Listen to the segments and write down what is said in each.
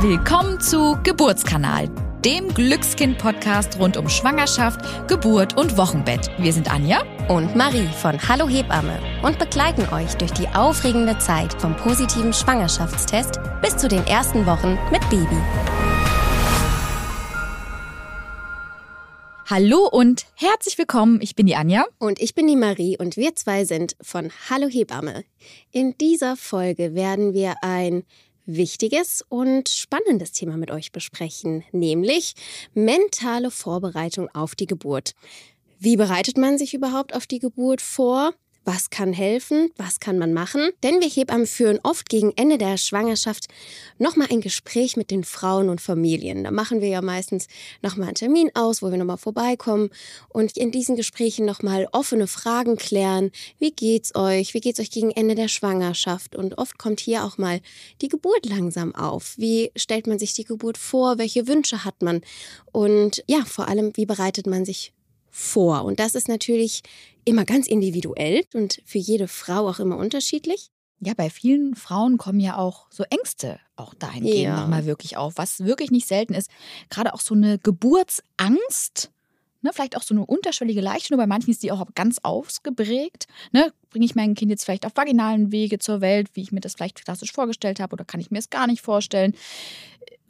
Willkommen zu Geburtskanal, dem Glückskind-Podcast rund um Schwangerschaft, Geburt und Wochenbett. Wir sind Anja und Marie von Hallo Hebamme und begleiten euch durch die aufregende Zeit vom positiven Schwangerschaftstest bis zu den ersten Wochen mit Baby. Hallo und herzlich willkommen. Ich bin die Anja. Und ich bin die Marie und wir zwei sind von Hallo Hebamme. In dieser Folge werden wir ein wichtiges und spannendes Thema mit euch besprechen, nämlich mentale Vorbereitung auf die Geburt. Wie bereitet man sich überhaupt auf die Geburt vor? Was kann helfen? Was kann man machen? Denn wir Hebammen führen oft gegen Ende der Schwangerschaft nochmal ein Gespräch mit den Frauen und Familien. Da machen wir ja meistens nochmal einen Termin aus, wo wir nochmal vorbeikommen und in diesen Gesprächen nochmal offene Fragen klären. Wie geht's euch? Wie geht's euch gegen Ende der Schwangerschaft? Und oft kommt hier auch mal die Geburt langsam auf. Wie stellt man sich die Geburt vor? Welche Wünsche hat man? Und ja, vor allem, wie bereitet man sich vor? Und das ist natürlich immer ganz individuell und für jede Frau auch immer unterschiedlich. Ja, bei vielen Frauen kommen ja auch so Ängste auch dahingehend ja. nochmal wirklich auf, was wirklich nicht selten ist. Gerade auch so eine Geburtsangst, ne, vielleicht auch so eine unterschwellige Leichte, nur bei manchen ist die auch ganz ausgeprägt. Ne? Bringe ich mein Kind jetzt vielleicht auf vaginalen Wege zur Welt, wie ich mir das vielleicht klassisch vorgestellt habe, oder kann ich mir es gar nicht vorstellen?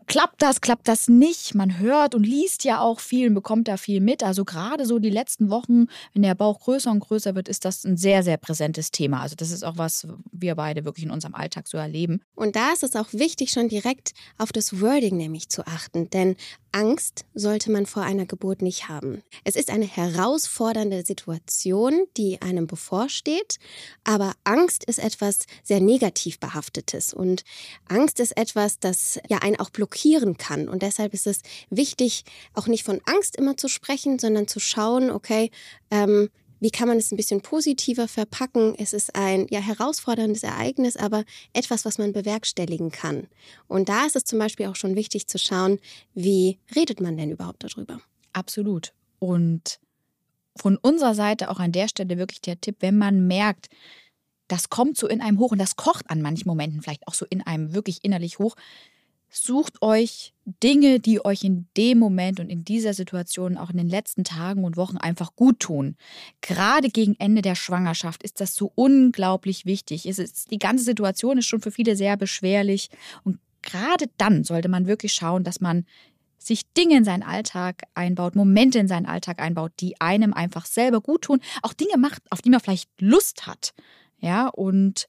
Klappt das, klappt das nicht. Man hört und liest ja auch viel und bekommt da viel mit. Also gerade so die letzten Wochen, wenn der Bauch größer und größer wird, ist das ein sehr, sehr präsentes Thema. Also das ist auch was wir beide wirklich in unserem Alltag so erleben. Und da ist es auch wichtig, schon direkt auf das Wording nämlich zu achten. Denn Angst sollte man vor einer Geburt nicht haben. Es ist eine herausfordernde Situation, die einem bevorsteht, aber Angst ist etwas sehr negativ behaftetes und Angst ist etwas, das ja einen auch blockieren kann und deshalb ist es wichtig, auch nicht von Angst immer zu sprechen, sondern zu schauen, okay, ähm, wie kann man es ein bisschen positiver verpacken? Es ist ein ja herausforderndes Ereignis, aber etwas, was man bewerkstelligen kann. Und da ist es zum Beispiel auch schon wichtig zu schauen, wie redet man denn überhaupt darüber? Absolut. Und von unserer Seite auch an der Stelle wirklich der Tipp, wenn man merkt, das kommt so in einem hoch und das kocht an manchen Momenten vielleicht auch so in einem wirklich innerlich hoch, Sucht euch Dinge, die euch in dem Moment und in dieser Situation auch in den letzten Tagen und Wochen einfach gut tun. Gerade gegen Ende der Schwangerschaft ist das so unglaublich wichtig. Ist, die ganze Situation ist schon für viele sehr beschwerlich und gerade dann sollte man wirklich schauen, dass man sich Dinge in seinen Alltag einbaut, Momente in seinen Alltag einbaut, die einem einfach selber gut tun, auch Dinge macht, auf die man vielleicht Lust hat. Ja, und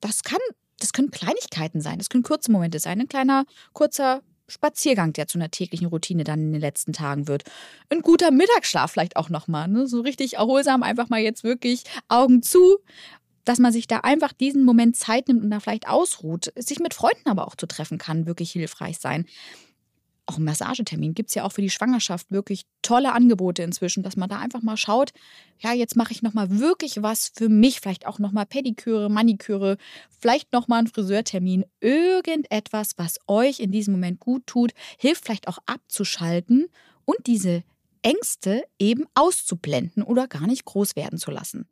das kann das können Kleinigkeiten sein, das können kurze Momente sein, ein kleiner, kurzer Spaziergang, der zu einer täglichen Routine dann in den letzten Tagen wird. Ein guter Mittagsschlaf vielleicht auch nochmal, ne? so richtig erholsam, einfach mal jetzt wirklich Augen zu, dass man sich da einfach diesen Moment Zeit nimmt und da vielleicht ausruht, sich mit Freunden aber auch zu treffen kann, wirklich hilfreich sein auch einen Massagetermin gibt es ja auch für die Schwangerschaft wirklich tolle Angebote inzwischen, dass man da einfach mal schaut, ja, jetzt mache ich nochmal wirklich was für mich, vielleicht auch nochmal Pediküre, Maniküre, vielleicht nochmal einen Friseurtermin, irgendetwas, was euch in diesem Moment gut tut, hilft vielleicht auch abzuschalten und diese Ängste eben auszublenden oder gar nicht groß werden zu lassen.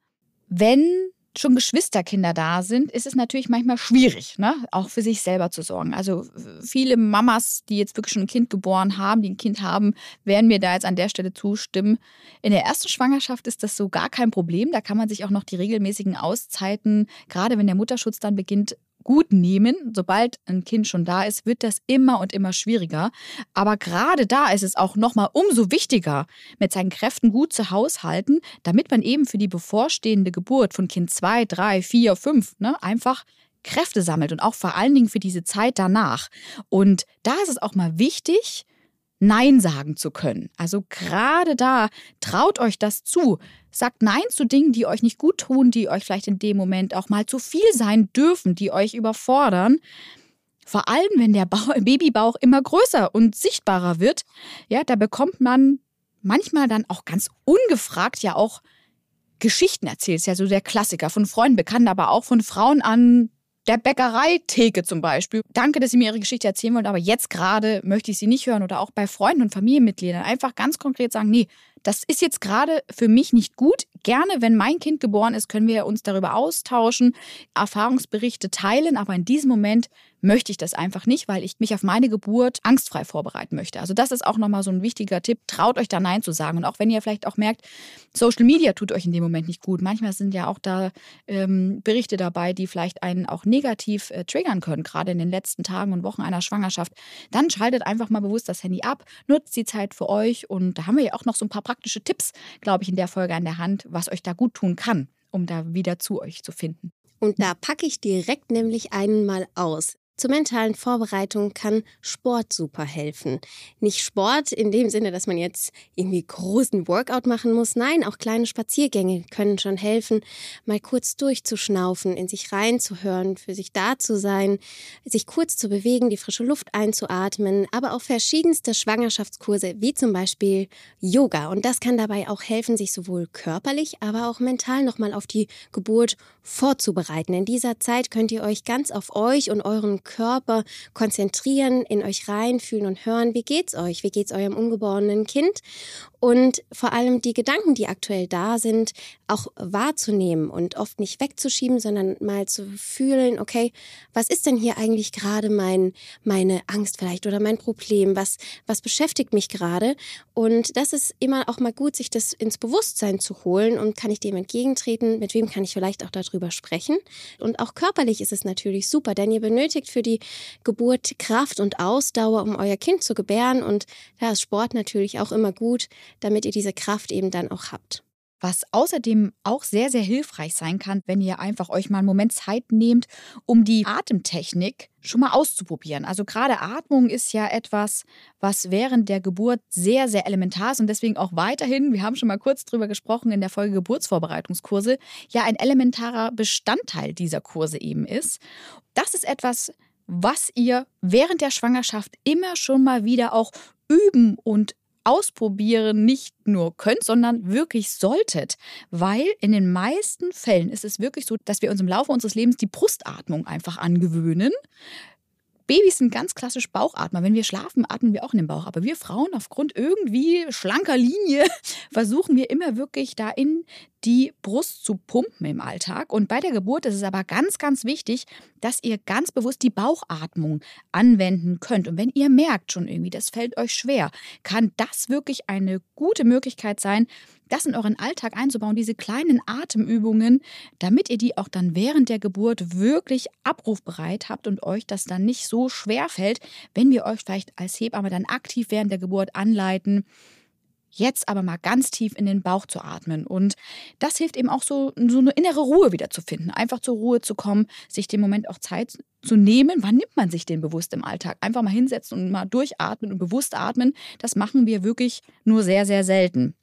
Wenn schon Geschwisterkinder da sind, ist es natürlich manchmal schwierig, ne? auch für sich selber zu sorgen. Also viele Mamas, die jetzt wirklich schon ein Kind geboren haben, die ein Kind haben, werden mir da jetzt an der Stelle zustimmen. In der ersten Schwangerschaft ist das so gar kein Problem. Da kann man sich auch noch die regelmäßigen Auszeiten, gerade wenn der Mutterschutz dann beginnt, gut nehmen. Sobald ein Kind schon da ist, wird das immer und immer schwieriger. Aber gerade da ist es auch nochmal umso wichtiger, mit seinen Kräften gut zu haushalten, damit man eben für die bevorstehende Geburt von Kind 2, 3, 4, 5 ne, einfach Kräfte sammelt und auch vor allen Dingen für diese Zeit danach. Und da ist es auch mal wichtig, Nein sagen zu können. Also gerade da, traut euch das zu. Sagt Nein zu Dingen, die euch nicht gut tun, die euch vielleicht in dem Moment auch mal zu viel sein dürfen, die euch überfordern. Vor allem, wenn der Babybauch immer größer und sichtbarer wird, ja, da bekommt man manchmal dann auch ganz ungefragt ja auch Geschichten erzählt. Ist ja so der Klassiker von Freunden, bekannt, aber auch von Frauen an der Bäckereitheke zum Beispiel. Danke, dass Sie mir Ihre Geschichte erzählen wollen, aber jetzt gerade möchte ich sie nicht hören oder auch bei Freunden und Familienmitgliedern einfach ganz konkret sagen, nee, das ist jetzt gerade für mich nicht gut. Gerne, wenn mein Kind geboren ist, können wir uns darüber austauschen, Erfahrungsberichte teilen, aber in diesem Moment möchte ich das einfach nicht, weil ich mich auf meine Geburt angstfrei vorbereiten möchte. Also das ist auch nochmal so ein wichtiger Tipp. Traut euch da Nein zu sagen. Und auch wenn ihr vielleicht auch merkt, Social Media tut euch in dem Moment nicht gut. Manchmal sind ja auch da ähm, Berichte dabei, die vielleicht einen auch negativ äh, triggern können, gerade in den letzten Tagen und Wochen einer Schwangerschaft. Dann schaltet einfach mal bewusst das Handy ab, nutzt die Zeit für euch. Und da haben wir ja auch noch so ein paar praktische Tipps, glaube ich, in der Folge an der Hand, was euch da gut tun kann, um da wieder zu euch zu finden. Und da packe ich direkt nämlich einen mal aus. Zur mentalen Vorbereitung kann Sport super helfen. Nicht Sport in dem Sinne, dass man jetzt irgendwie großen Workout machen muss. Nein, auch kleine Spaziergänge können schon helfen, mal kurz durchzuschnaufen, in sich reinzuhören, für sich da zu sein, sich kurz zu bewegen, die frische Luft einzuatmen, aber auch verschiedenste Schwangerschaftskurse, wie zum Beispiel Yoga. Und das kann dabei auch helfen, sich sowohl körperlich, aber auch mental nochmal auf die Geburt vorzubereiten. In dieser Zeit könnt ihr euch ganz auf euch und euren Körper konzentrieren, in euch reinfühlen und hören, wie geht's euch? Wie geht's eurem ungeborenen Kind? Und vor allem die Gedanken, die aktuell da sind, auch wahrzunehmen und oft nicht wegzuschieben, sondern mal zu fühlen, okay, was ist denn hier eigentlich gerade mein, meine Angst vielleicht oder mein Problem? Was, was beschäftigt mich gerade? Und das ist immer auch mal gut, sich das ins Bewusstsein zu holen und kann ich dem entgegentreten? Mit wem kann ich vielleicht auch darüber sprechen? Und auch körperlich ist es natürlich super, denn ihr benötigt für die Geburt Kraft und Ausdauer, um euer Kind zu gebären. Und da ist Sport natürlich auch immer gut, damit ihr diese Kraft eben dann auch habt. Was außerdem auch sehr, sehr hilfreich sein kann, wenn ihr einfach euch mal einen Moment Zeit nehmt, um die Atemtechnik schon mal auszuprobieren. Also gerade Atmung ist ja etwas, was während der Geburt sehr, sehr elementar ist und deswegen auch weiterhin, wir haben schon mal kurz drüber gesprochen in der Folge Geburtsvorbereitungskurse, ja ein elementarer Bestandteil dieser Kurse eben ist. Das ist etwas, was ihr während der Schwangerschaft immer schon mal wieder auch üben und ausprobieren nicht nur könnt, sondern wirklich solltet. Weil in den meisten Fällen ist es wirklich so, dass wir uns im Laufe unseres Lebens die Brustatmung einfach angewöhnen. Babys sind ganz klassisch Bauchatmer. Wenn wir schlafen, atmen wir auch in den Bauch. Aber wir Frauen aufgrund irgendwie schlanker Linie versuchen wir immer wirklich da in die Brust zu pumpen im Alltag. Und bei der Geburt ist es aber ganz, ganz wichtig, dass ihr ganz bewusst die Bauchatmung anwenden könnt. Und wenn ihr merkt schon irgendwie, das fällt euch schwer, kann das wirklich eine gute Möglichkeit sein, das in euren Alltag einzubauen, diese kleinen Atemübungen, damit ihr die auch dann während der Geburt wirklich abrufbereit habt und euch das dann nicht so schwer fällt, wenn wir euch vielleicht als Hebamme dann aktiv während der Geburt anleiten, Jetzt aber mal ganz tief in den Bauch zu atmen. Und das hilft eben auch so, so eine innere Ruhe wieder zu finden. Einfach zur Ruhe zu kommen, sich den Moment auch Zeit zu nehmen. Wann nimmt man sich den bewusst im Alltag? Einfach mal hinsetzen und mal durchatmen und bewusst atmen. Das machen wir wirklich nur sehr, sehr selten.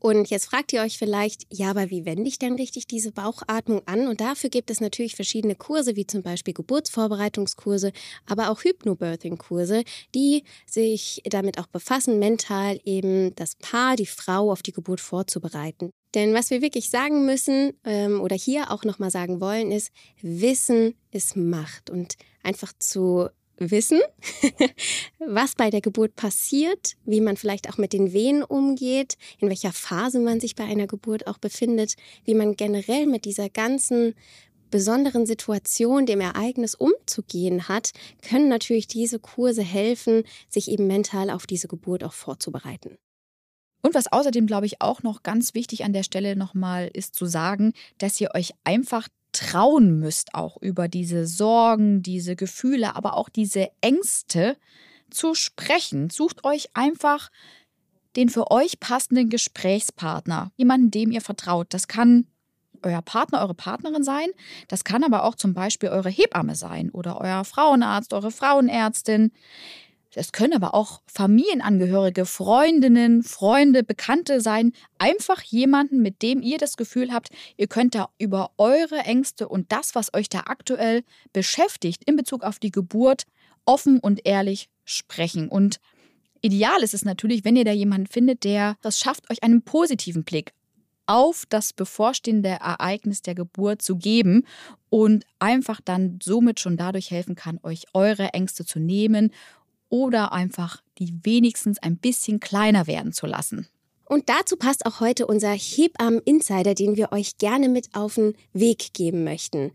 Und jetzt fragt ihr euch vielleicht, ja, aber wie wende ich denn richtig diese Bauchatmung an? Und dafür gibt es natürlich verschiedene Kurse, wie zum Beispiel Geburtsvorbereitungskurse, aber auch Hypnobirthing-Kurse, die sich damit auch befassen, mental eben das Paar, die Frau auf die Geburt vorzubereiten. Denn was wir wirklich sagen müssen ähm, oder hier auch nochmal sagen wollen, ist, Wissen ist Macht. Und einfach zu wissen, was bei der Geburt passiert, wie man vielleicht auch mit den Wehen umgeht, in welcher Phase man sich bei einer Geburt auch befindet, wie man generell mit dieser ganzen besonderen Situation, dem Ereignis umzugehen hat, können natürlich diese Kurse helfen, sich eben mental auf diese Geburt auch vorzubereiten. Und was außerdem, glaube ich, auch noch ganz wichtig an der Stelle nochmal ist zu sagen, dass ihr euch einfach trauen müsst, auch über diese Sorgen, diese Gefühle, aber auch diese Ängste zu sprechen. Sucht euch einfach den für euch passenden Gesprächspartner, jemanden, dem ihr vertraut. Das kann euer Partner, eure Partnerin sein. Das kann aber auch zum Beispiel eure Hebamme sein oder euer Frauenarzt, eure Frauenärztin. Es können aber auch Familienangehörige, Freundinnen, Freunde, Bekannte sein. Einfach jemanden, mit dem ihr das Gefühl habt, ihr könnt da über eure Ängste und das, was euch da aktuell beschäftigt in Bezug auf die Geburt, offen und ehrlich sprechen. Und ideal ist es natürlich, wenn ihr da jemanden findet, der das schafft, euch einen positiven Blick auf das bevorstehende Ereignis der Geburt zu geben und einfach dann somit schon dadurch helfen kann, euch eure Ängste zu nehmen oder einfach die wenigstens ein bisschen kleiner werden zu lassen. Und dazu passt auch heute unser Hebammen-Insider, den wir euch gerne mit auf den Weg geben möchten.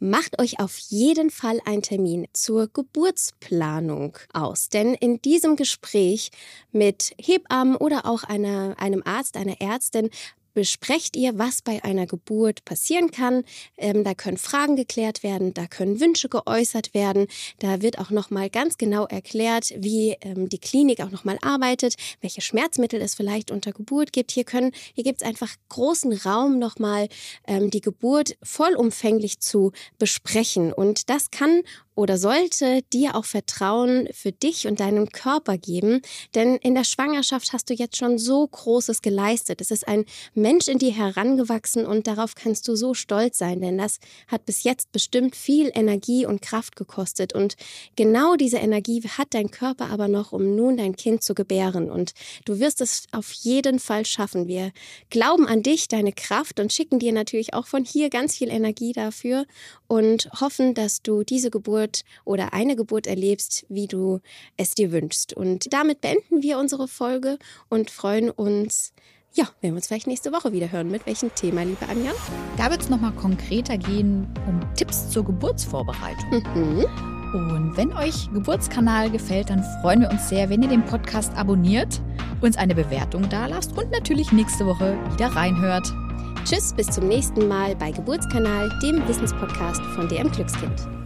Macht euch auf jeden Fall einen Termin zur Geburtsplanung aus, denn in diesem Gespräch mit Hebammen oder auch einer, einem Arzt, einer Ärztin besprecht ihr, was bei einer Geburt passieren kann. Ähm, da können Fragen geklärt werden, da können Wünsche geäußert werden. Da wird auch nochmal ganz genau erklärt, wie ähm, die Klinik auch nochmal arbeitet, welche Schmerzmittel es vielleicht unter Geburt gibt. Hier hier gibt es einfach großen Raum nochmal ähm, die Geburt vollumfänglich zu besprechen. Und das kann oder sollte dir auch Vertrauen für dich und deinen Körper geben. Denn in der Schwangerschaft hast du jetzt schon so Großes geleistet. Es ist ein Mensch in dir herangewachsen und darauf kannst du so stolz sein, denn das hat bis jetzt bestimmt viel Energie und Kraft gekostet. Und genau diese Energie hat dein Körper aber noch, um nun dein Kind zu gebären. Und du wirst es auf jeden Fall schaffen. Wir glauben an dich, deine Kraft und schicken dir natürlich auch von hier ganz viel Energie dafür und hoffen, dass du diese Geburt Geburt oder eine Geburt erlebst, wie du es dir wünschst. Und damit beenden wir unsere Folge und freuen uns, ja, wenn wir uns vielleicht nächste Woche wieder hören. Mit welchem Thema, liebe Anja? Da wird es nochmal konkreter gehen um Tipps zur Geburtsvorbereitung. Mhm. Und wenn euch Geburtskanal gefällt, dann freuen wir uns sehr, wenn ihr den Podcast abonniert, uns eine Bewertung da lasst und natürlich nächste Woche wieder reinhört. Tschüss, bis zum nächsten Mal bei Geburtskanal, dem Wissenspodcast von DM Glückskind.